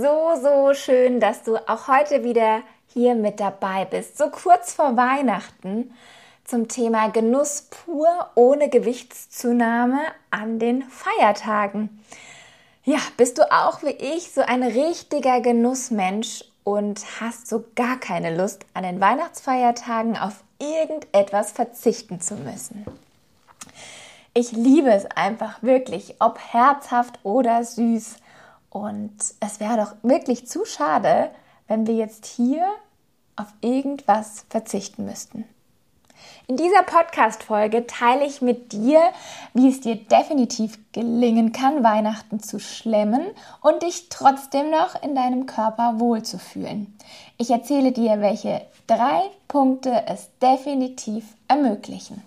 So, so schön, dass du auch heute wieder hier mit dabei bist. So kurz vor Weihnachten zum Thema Genuss pur ohne Gewichtszunahme an den Feiertagen. Ja, bist du auch wie ich so ein richtiger Genussmensch und hast so gar keine Lust, an den Weihnachtsfeiertagen auf irgendetwas verzichten zu müssen? Ich liebe es einfach wirklich, ob herzhaft oder süß. Und es wäre doch wirklich zu schade, wenn wir jetzt hier auf irgendwas verzichten müssten. In dieser Podcast-Folge teile ich mit dir, wie es dir definitiv gelingen kann, Weihnachten zu schlemmen und dich trotzdem noch in deinem Körper wohlzufühlen. Ich erzähle dir, welche drei Punkte es definitiv ermöglichen.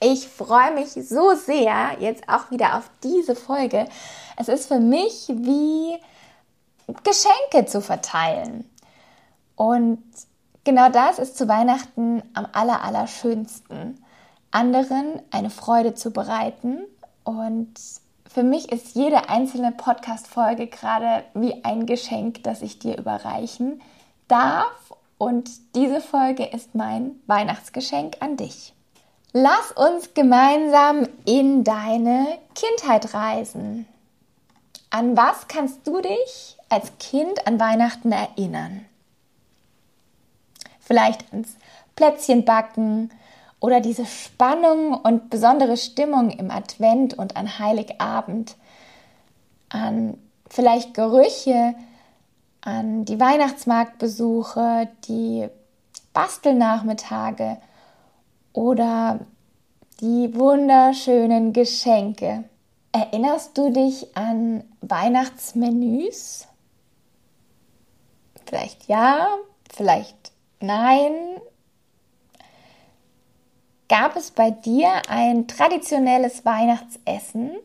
Ich freue mich so sehr jetzt auch wieder auf diese Folge. Es ist für mich wie Geschenke zu verteilen. Und genau das ist zu Weihnachten am aller, aller schönsten. Anderen eine Freude zu bereiten. Und für mich ist jede einzelne Podcast-Folge gerade wie ein Geschenk, das ich dir überreichen darf. Und diese Folge ist mein Weihnachtsgeschenk an dich. Lass uns gemeinsam in deine Kindheit reisen. An was kannst du dich als Kind an Weihnachten erinnern? Vielleicht ans Plätzchenbacken oder diese Spannung und besondere Stimmung im Advent und an Heiligabend, an vielleicht Gerüche, an die Weihnachtsmarktbesuche, die Bastelnachmittage oder die wunderschönen Geschenke. Erinnerst du dich an Weihnachtsmenüs? Vielleicht ja, vielleicht nein. Gab es bei dir ein traditionelles Weihnachtsessen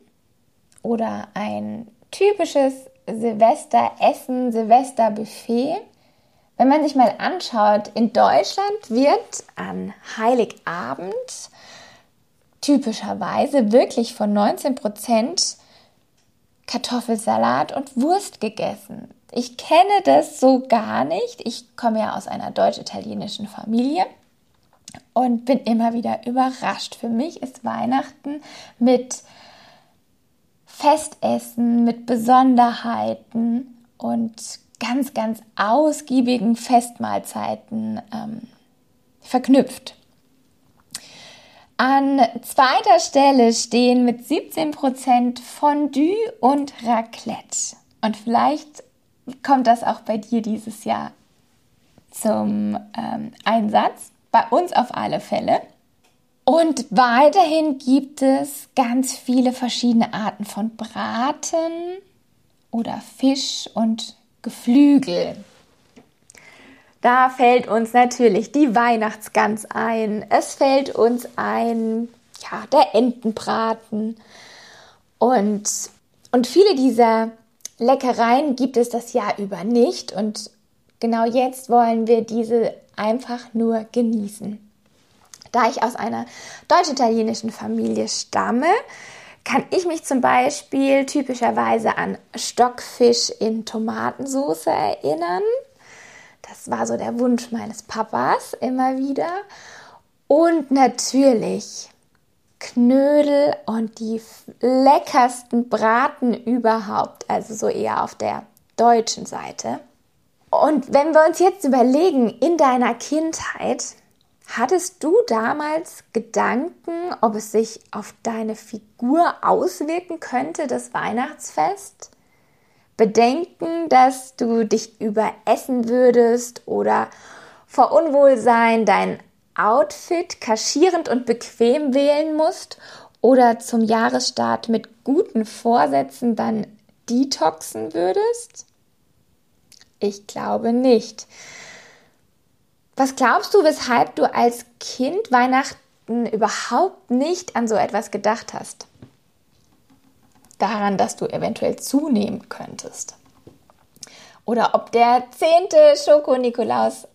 oder ein typisches Silvesteressen, Silvesterbuffet? Wenn man sich mal anschaut, in Deutschland wird an Heiligabend typischerweise wirklich von 19 Prozent Kartoffelsalat und Wurst gegessen. Ich kenne das so gar nicht. Ich komme ja aus einer deutsch-italienischen Familie und bin immer wieder überrascht. Für mich ist Weihnachten mit Festessen, mit Besonderheiten und ganz, ganz ausgiebigen Festmahlzeiten ähm, verknüpft. An zweiter Stelle stehen mit 17% Fondue und Raclette. Und vielleicht kommt das auch bei dir dieses Jahr zum ähm, Einsatz. Bei uns auf alle Fälle. Und weiterhin gibt es ganz viele verschiedene Arten von Braten oder Fisch und Geflügel. Da fällt uns natürlich die Weihnachtsgans ein. Es fällt uns ein, ja, der Entenbraten. Und, und viele dieser Leckereien gibt es das Jahr über nicht. Und genau jetzt wollen wir diese einfach nur genießen. Da ich aus einer deutsch-italienischen Familie stamme, kann ich mich zum Beispiel typischerweise an Stockfisch in Tomatensauce erinnern. Das war so der Wunsch meines Papas immer wieder. Und natürlich Knödel und die leckersten Braten überhaupt, also so eher auf der deutschen Seite. Und wenn wir uns jetzt überlegen, in deiner Kindheit, Hattest du damals Gedanken, ob es sich auf deine Figur auswirken könnte, das Weihnachtsfest? Bedenken, dass du dich überessen würdest oder vor Unwohlsein dein Outfit kaschierend und bequem wählen musst oder zum Jahresstart mit guten Vorsätzen dann detoxen würdest? Ich glaube nicht. Was glaubst du, weshalb du als Kind Weihnachten überhaupt nicht an so etwas gedacht hast? Daran, dass du eventuell zunehmen könntest. Oder ob der zehnte Schoko-Nikolaus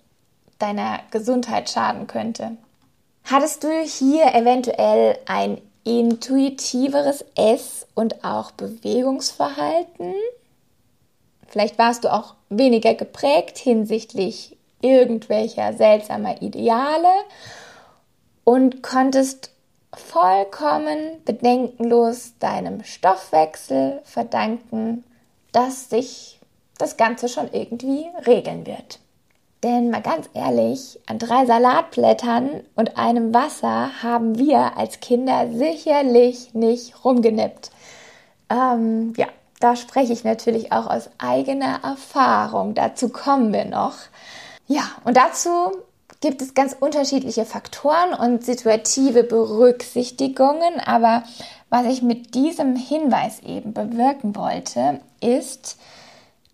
deiner Gesundheit schaden könnte. Hattest du hier eventuell ein intuitiveres Ess- und auch Bewegungsverhalten? Vielleicht warst du auch weniger geprägt hinsichtlich irgendwelcher seltsamer Ideale und konntest vollkommen bedenkenlos deinem Stoffwechsel verdanken, dass sich das Ganze schon irgendwie regeln wird. Denn mal ganz ehrlich, an drei Salatblättern und einem Wasser haben wir als Kinder sicherlich nicht rumgenippt. Ähm, ja, da spreche ich natürlich auch aus eigener Erfahrung. Dazu kommen wir noch. Ja, und dazu gibt es ganz unterschiedliche Faktoren und situative Berücksichtigungen. Aber was ich mit diesem Hinweis eben bewirken wollte, ist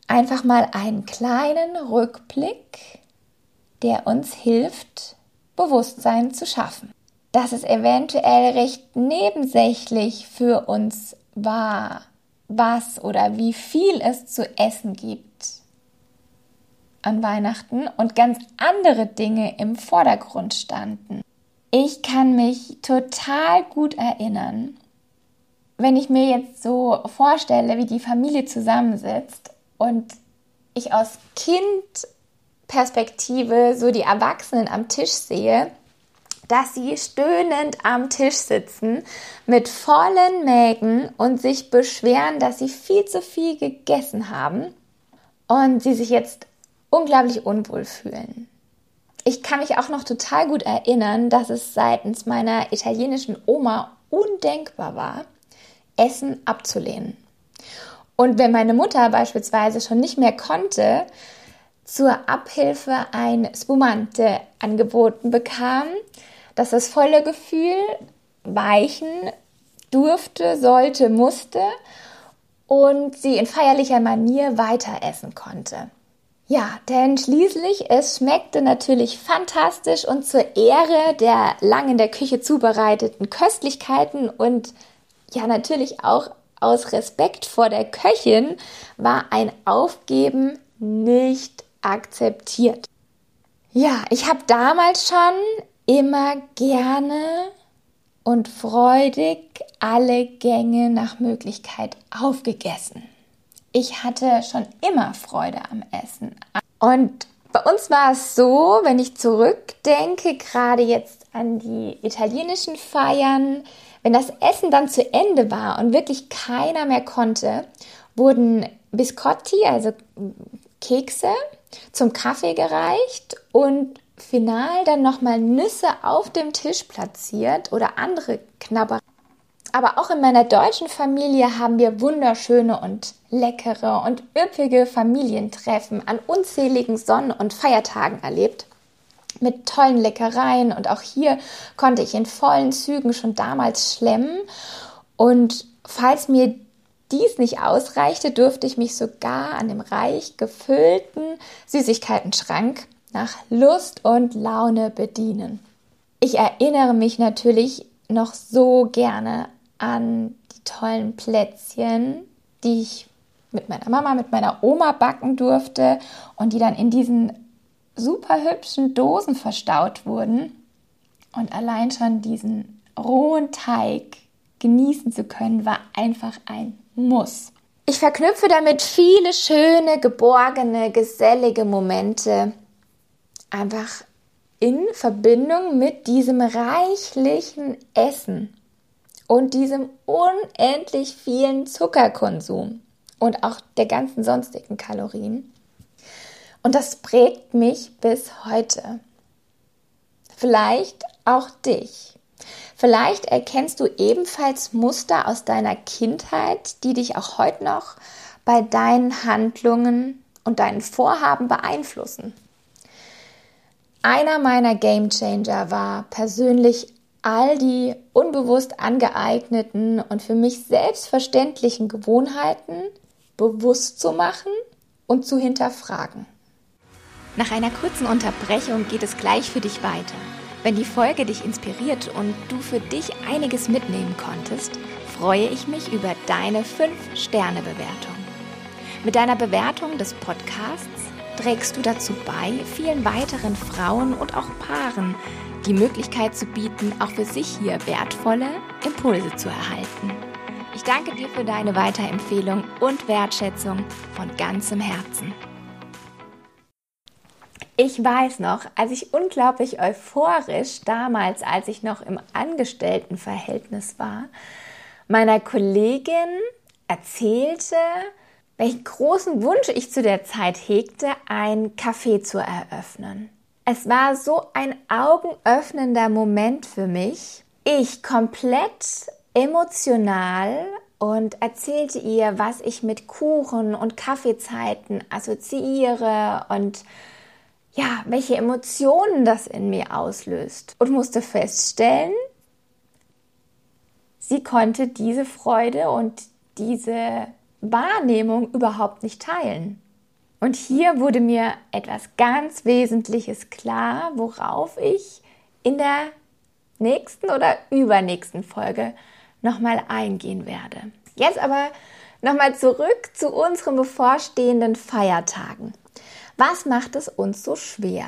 einfach mal einen kleinen Rückblick, der uns hilft, Bewusstsein zu schaffen. Dass es eventuell recht nebensächlich für uns war, was oder wie viel es zu essen gibt an Weihnachten und ganz andere Dinge im Vordergrund standen. Ich kann mich total gut erinnern, wenn ich mir jetzt so vorstelle, wie die Familie zusammensitzt und ich aus Kindperspektive so die Erwachsenen am Tisch sehe, dass sie stöhnend am Tisch sitzen mit vollen Mägen und sich beschweren, dass sie viel zu viel gegessen haben und sie sich jetzt unglaublich unwohl fühlen. Ich kann mich auch noch total gut erinnern, dass es seitens meiner italienischen Oma undenkbar war, Essen abzulehnen. Und wenn meine Mutter beispielsweise schon nicht mehr konnte, zur Abhilfe ein Spumante angeboten bekam, dass das volle Gefühl weichen durfte, sollte, musste und sie in feierlicher Manier weiter essen konnte. Ja, denn schließlich, es schmeckte natürlich fantastisch und zur Ehre der lang in der Küche zubereiteten Köstlichkeiten und ja, natürlich auch aus Respekt vor der Köchin war ein Aufgeben nicht akzeptiert. Ja, ich habe damals schon immer gerne und freudig alle Gänge nach Möglichkeit aufgegessen. Ich hatte schon immer Freude am Essen. Und bei uns war es so, wenn ich zurückdenke, gerade jetzt an die italienischen Feiern, wenn das Essen dann zu Ende war und wirklich keiner mehr konnte, wurden Biscotti, also Kekse, zum Kaffee gereicht und final dann nochmal Nüsse auf dem Tisch platziert oder andere Knabber. Aber auch in meiner deutschen Familie haben wir wunderschöne und leckere und üppige Familientreffen an unzähligen Sonnen- und Feiertagen erlebt mit tollen Leckereien und auch hier konnte ich in vollen Zügen schon damals schlemmen und falls mir dies nicht ausreichte, durfte ich mich sogar an dem reich gefüllten Süßigkeitenschrank nach Lust und Laune bedienen. Ich erinnere mich natürlich noch so gerne an die tollen Plätzchen, die ich mit meiner Mama, mit meiner Oma backen durfte und die dann in diesen super hübschen Dosen verstaut wurden. Und allein schon diesen rohen Teig genießen zu können, war einfach ein Muss. Ich verknüpfe damit viele schöne, geborgene, gesellige Momente einfach in Verbindung mit diesem reichlichen Essen und diesem unendlich vielen Zuckerkonsum und auch der ganzen sonstigen Kalorien. Und das prägt mich bis heute. Vielleicht auch dich. Vielleicht erkennst du ebenfalls Muster aus deiner Kindheit, die dich auch heute noch bei deinen Handlungen und deinen Vorhaben beeinflussen. Einer meiner Game Changer war persönlich all die unbewusst angeeigneten und für mich selbstverständlichen Gewohnheiten bewusst zu machen und zu hinterfragen. Nach einer kurzen Unterbrechung geht es gleich für dich weiter. Wenn die Folge dich inspiriert und du für dich einiges mitnehmen konntest, freue ich mich über deine 5-Sterne-Bewertung. Mit deiner Bewertung des Podcasts trägst du dazu bei, vielen weiteren Frauen und auch Paaren die Möglichkeit zu bieten, auch für sich hier wertvolle Impulse zu erhalten. Ich danke dir für deine Weiterempfehlung und Wertschätzung von ganzem Herzen. Ich weiß noch, als ich unglaublich euphorisch damals, als ich noch im Angestelltenverhältnis war, meiner Kollegin erzählte, welchen großen Wunsch ich zu der Zeit hegte, ein Café zu eröffnen. Es war so ein augenöffnender Moment für mich. Ich komplett emotional und erzählte ihr, was ich mit Kuchen und Kaffeezeiten assoziiere und ja, welche Emotionen das in mir auslöst. Und musste feststellen, sie konnte diese Freude und diese Wahrnehmung überhaupt nicht teilen. Und hier wurde mir etwas ganz Wesentliches klar, worauf ich in der nächsten oder übernächsten Folge nochmal eingehen werde. Jetzt aber nochmal zurück zu unseren bevorstehenden Feiertagen. Was macht es uns so schwer?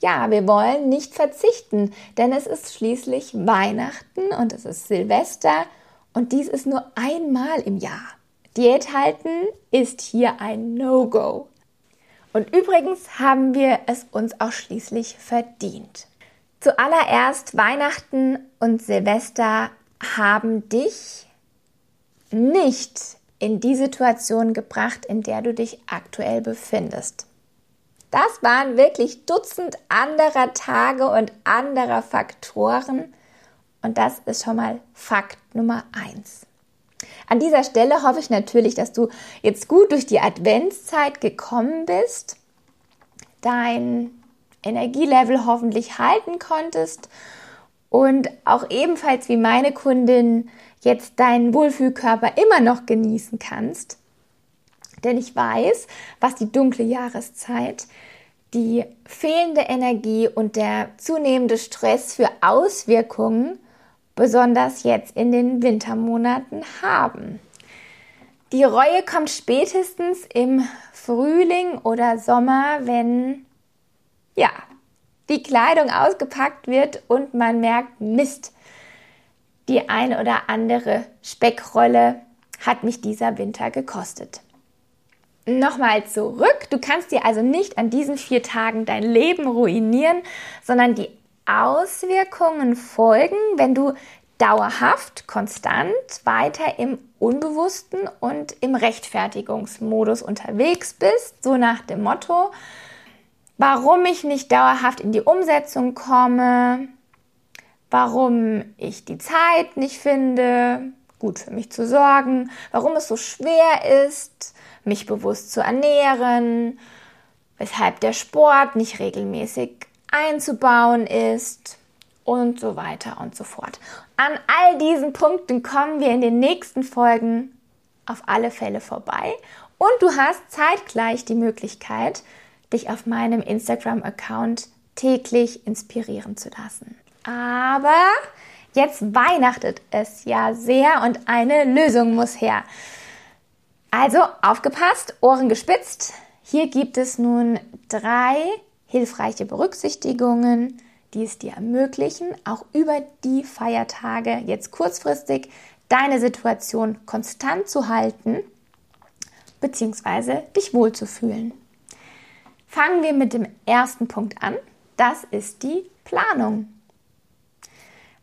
Ja, wir wollen nicht verzichten, denn es ist schließlich Weihnachten und es ist Silvester und dies ist nur einmal im Jahr. Diät halten ist hier ein No-Go. Und übrigens haben wir es uns auch schließlich verdient. Zuallererst Weihnachten und Silvester haben dich nicht in die Situation gebracht, in der du dich aktuell befindest. Das waren wirklich Dutzend anderer Tage und anderer Faktoren. Und das ist schon mal Fakt Nummer eins. An dieser Stelle hoffe ich natürlich, dass du jetzt gut durch die Adventszeit gekommen bist, dein Energielevel hoffentlich halten konntest und auch ebenfalls wie meine Kundin jetzt deinen Wohlfühlkörper immer noch genießen kannst. Denn ich weiß, was die dunkle Jahreszeit, die fehlende Energie und der zunehmende Stress für Auswirkungen besonders jetzt in den Wintermonaten haben. Die Reue kommt spätestens im Frühling oder Sommer, wenn ja, die Kleidung ausgepackt wird und man merkt, Mist, die eine oder andere Speckrolle hat mich dieser Winter gekostet. Nochmal zurück, du kannst dir also nicht an diesen vier Tagen dein Leben ruinieren, sondern die Auswirkungen folgen, wenn du dauerhaft, konstant weiter im Unbewussten und im Rechtfertigungsmodus unterwegs bist, so nach dem Motto, warum ich nicht dauerhaft in die Umsetzung komme, warum ich die Zeit nicht finde, gut für mich zu sorgen, warum es so schwer ist, mich bewusst zu ernähren, weshalb der Sport nicht regelmäßig einzubauen ist und so weiter und so fort. An all diesen Punkten kommen wir in den nächsten Folgen auf alle Fälle vorbei und du hast zeitgleich die Möglichkeit, dich auf meinem Instagram-Account täglich inspirieren zu lassen. Aber jetzt weihnachtet es ja sehr und eine Lösung muss her. Also aufgepasst, Ohren gespitzt. Hier gibt es nun drei hilfreiche Berücksichtigungen, die es dir ermöglichen, auch über die Feiertage jetzt kurzfristig deine Situation konstant zu halten bzw. dich wohlzufühlen. Fangen wir mit dem ersten Punkt an. Das ist die Planung.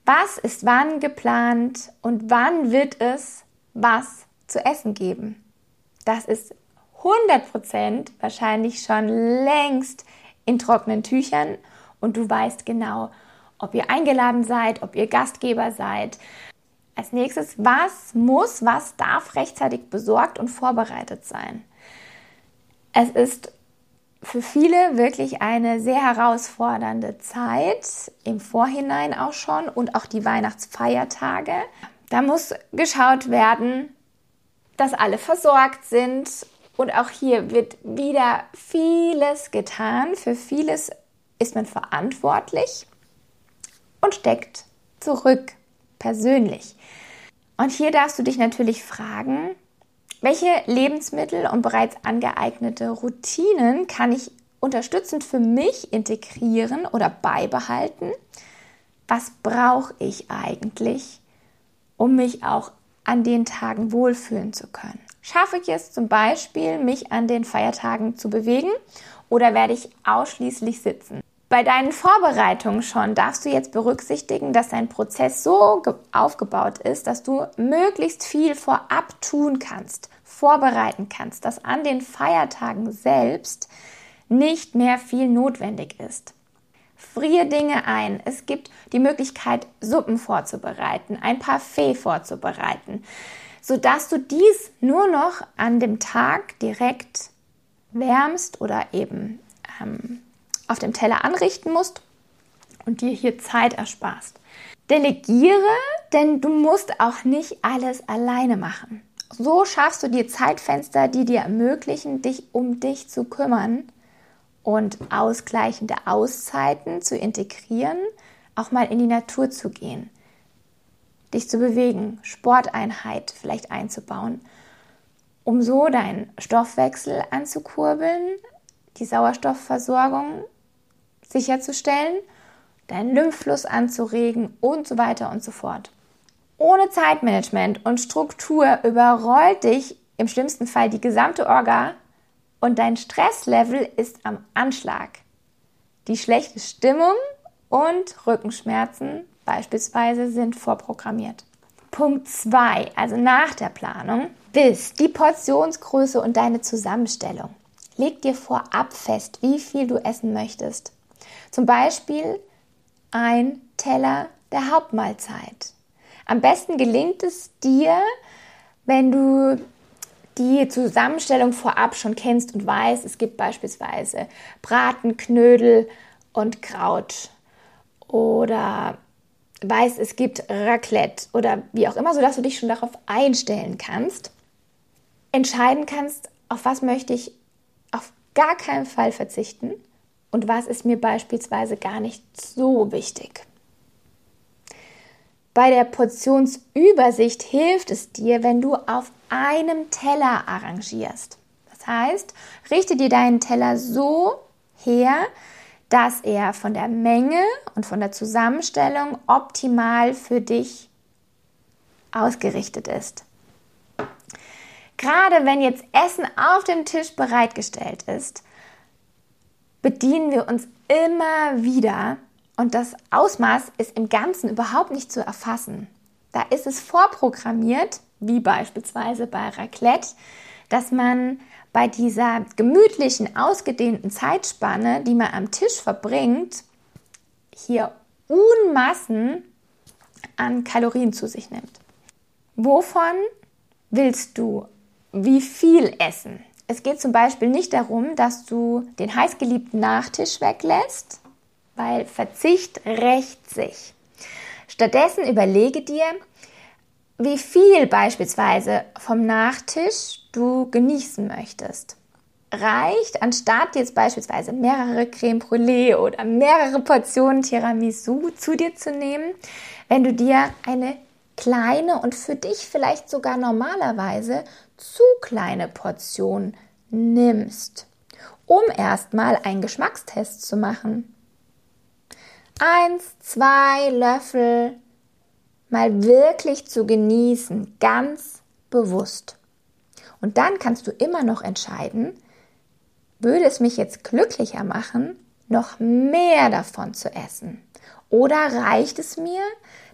Was ist wann geplant und wann wird es was zu essen geben? Das ist 100% wahrscheinlich schon längst in trockenen Tüchern und du weißt genau, ob ihr eingeladen seid, ob ihr Gastgeber seid. Als nächstes, was muss, was darf rechtzeitig besorgt und vorbereitet sein? Es ist für viele wirklich eine sehr herausfordernde Zeit, im Vorhinein auch schon und auch die Weihnachtsfeiertage. Da muss geschaut werden, dass alle versorgt sind Und auch hier wird wieder vieles getan. Für vieles ist man verantwortlich und steckt zurück persönlich. Und hier darfst du dich natürlich fragen, welche Lebensmittel und bereits angeeignete Routinen kann ich unterstützend für mich integrieren oder beibehalten? Was brauche ich eigentlich, um mich auch an den Tagen wohlfühlen zu können? Schaffe ich es zum Beispiel, mich an den Feiertagen zu bewegen oder werde ich ausschließlich sitzen? Bei deinen Vorbereitungen schon darfst du jetzt berücksichtigen, dass dein Prozess so aufgebaut ist, dass du möglichst viel vorab tun kannst, vorbereiten kannst, dass an den Feiertagen selbst nicht mehr viel notwendig ist. Friere Dinge ein. Es gibt die Möglichkeit, Suppen vorzubereiten, ein Parfait vorzubereiten, sodass du dies nur noch an dem Tag direkt wärmst oder eben ähm, auf dem Teller anrichten musst und dir hier Zeit ersparst. Delegiere, denn du musst auch nicht alles alleine machen. So schaffst du dir Zeitfenster, die dir ermöglichen, dich um dich zu kümmern und ausgleichende Auszeiten zu integrieren, auch mal in die Natur zu gehen, dich zu bewegen, Sporteinheit vielleicht einzubauen, um so deinen Stoffwechsel anzukurbeln, die Sauerstoffversorgung sicherzustellen, deinen Lymphfluss anzuregen und so weiter und so fort. Ohne Zeitmanagement und Struktur überrollt dich im schlimmsten Fall die gesamte Orga und dein Stresslevel ist am Anschlag. Die schlechte Stimmung und Rückenschmerzen beispielsweise sind vorprogrammiert. Punkt 2, also nach der Planung, ist die Portionsgröße und deine Zusammenstellung. Leg dir vorab fest, wie viel du essen möchtest. Zum Beispiel ein Teller der Hauptmahlzeit. Am besten gelingt es dir, wenn du die Zusammenstellung vorab schon kennst und weißt, es gibt beispielsweise Braten, Knödel und Kraut oder weißt, es gibt Raclette oder wie auch immer, sodass du dich schon darauf einstellen kannst, entscheiden kannst, auf was möchte ich auf gar keinen Fall verzichten und was ist mir beispielsweise gar nicht so wichtig. Bei der Portionsübersicht hilft es dir, wenn du auf einem Teller arrangierst. Das heißt, richte dir deinen Teller so her, dass er von der Menge und von der Zusammenstellung optimal für dich ausgerichtet ist. Gerade wenn jetzt Essen auf dem Tisch bereitgestellt ist, bedienen wir uns immer wieder und das Ausmaß ist im Ganzen überhaupt nicht zu erfassen. Da ist es vorprogrammiert, wie beispielsweise bei Raclette, dass man bei dieser gemütlichen, ausgedehnten Zeitspanne, die man am Tisch verbringt, hier Unmassen an Kalorien zu sich nimmt. Wovon willst du wie viel essen? Es geht zum Beispiel nicht darum, dass du den heißgeliebten Nachtisch weglässt, weil Verzicht rächt sich. Stattdessen überlege dir, wie viel beispielsweise vom Nachtisch du genießen möchtest. Reicht, anstatt jetzt beispielsweise mehrere Creme Brûlée oder mehrere Portionen Tiramisu zu dir zu nehmen, wenn du dir eine kleine und für dich vielleicht sogar normalerweise zu kleine Portion nimmst, um erstmal einen Geschmackstest zu machen. Eins, zwei Löffel mal wirklich zu genießen, ganz bewusst. Und dann kannst du immer noch entscheiden, würde es mich jetzt glücklicher machen, noch mehr davon zu essen? Oder reicht es mir,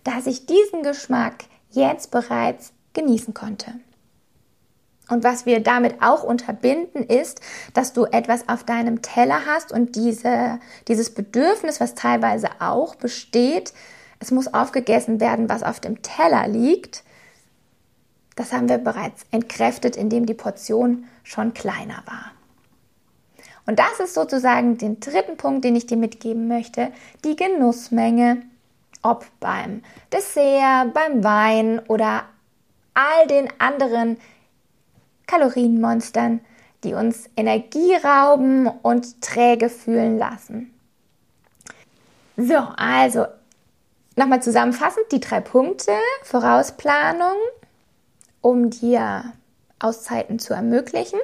dass ich diesen Geschmack jetzt bereits genießen konnte? Und was wir damit auch unterbinden, ist, dass du etwas auf deinem Teller hast und diese, dieses Bedürfnis, was teilweise auch besteht, es muss aufgegessen werden, was auf dem Teller liegt. Das haben wir bereits entkräftet, indem die Portion schon kleiner war. Und das ist sozusagen den dritten Punkt, den ich dir mitgeben möchte, die Genussmenge, ob beim Dessert, beim Wein oder all den anderen Kalorienmonstern, die uns Energie rauben und träge fühlen lassen. So, also nochmal zusammenfassend die drei Punkte. Vorausplanung, um dir Auszeiten zu ermöglichen.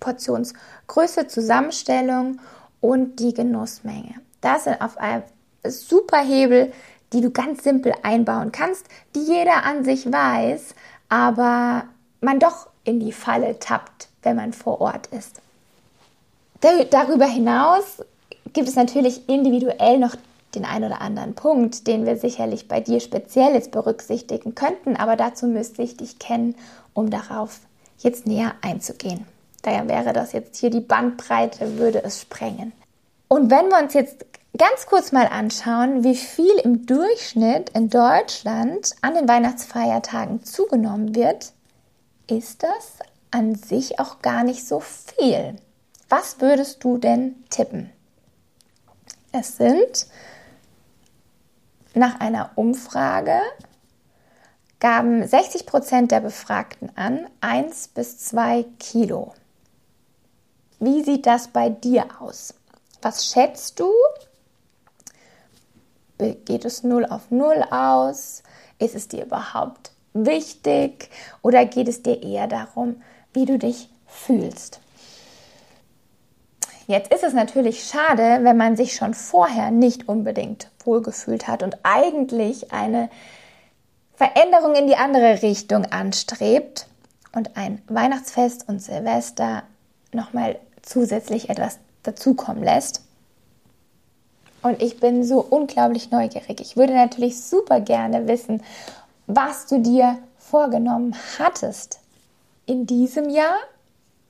Portionsgröße, Zusammenstellung und die Genussmenge. Das sind auf einem super Hebel, die du ganz simpel einbauen kannst, die jeder an sich weiß, aber man doch in die Falle tappt, wenn man vor Ort ist. Darüber hinaus gibt es natürlich individuell noch den einen oder anderen Punkt, den wir sicherlich bei dir speziell jetzt berücksichtigen könnten, aber dazu müsste ich dich kennen, um darauf jetzt näher einzugehen. Daher wäre das jetzt hier die Bandbreite, würde es sprengen. Und wenn wir uns jetzt ganz kurz mal anschauen, wie viel im Durchschnitt in Deutschland an den Weihnachtsfeiertagen zugenommen wird, ist das an sich auch gar nicht so viel. Was würdest du denn tippen? Es sind nach einer Umfrage gaben 60 Prozent der Befragten an 1 bis 2 Kilo. Wie sieht das bei dir aus? Was schätzt du? Geht es 0 auf 0 aus? Ist es dir überhaupt wichtig? Oder geht es dir eher darum, wie du dich fühlst? Jetzt ist es natürlich schade, wenn man sich schon vorher nicht unbedingt wohlgefühlt hat und eigentlich eine Veränderung in die andere Richtung anstrebt und ein Weihnachtsfest und Silvester nochmal zusätzlich etwas dazukommen lässt. Und ich bin so unglaublich neugierig. Ich würde natürlich super gerne wissen, was du dir vorgenommen hattest in diesem Jahr.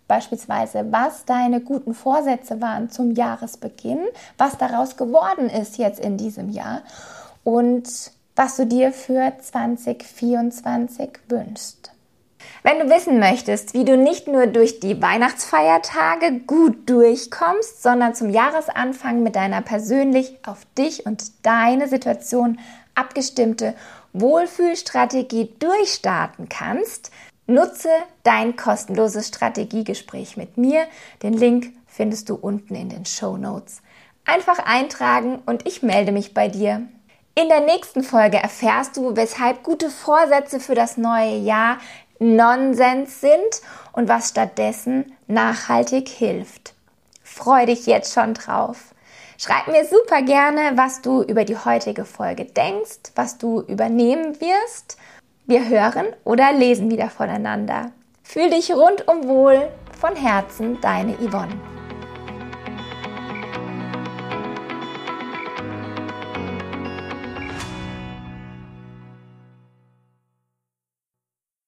Beispielsweise, was deine guten Vorsätze waren zum Jahresbeginn, was daraus geworden ist jetzt in diesem Jahr und was du dir für 2024 wünschst. Wenn du wissen möchtest, wie du nicht nur durch die Weihnachtsfeiertage gut durchkommst, sondern zum Jahresanfang mit deiner persönlich auf dich und deine Situation abgestimmte Wohlfühlstrategie durchstarten kannst, nutze dein kostenloses Strategiegespräch mit mir. Den Link findest du unten in den Show Notes. Einfach eintragen und ich melde mich bei dir. In der nächsten Folge erfährst du, weshalb gute Vorsätze für das neue Jahr Nonsens sind und was stattdessen nachhaltig hilft. Freu dich jetzt schon drauf. Schreib mir super gerne, was du über die heutige Folge denkst, was du übernehmen wirst. Wir hören oder lesen wieder voneinander. Fühl dich rundum wohl. Von Herzen, deine Yvonne.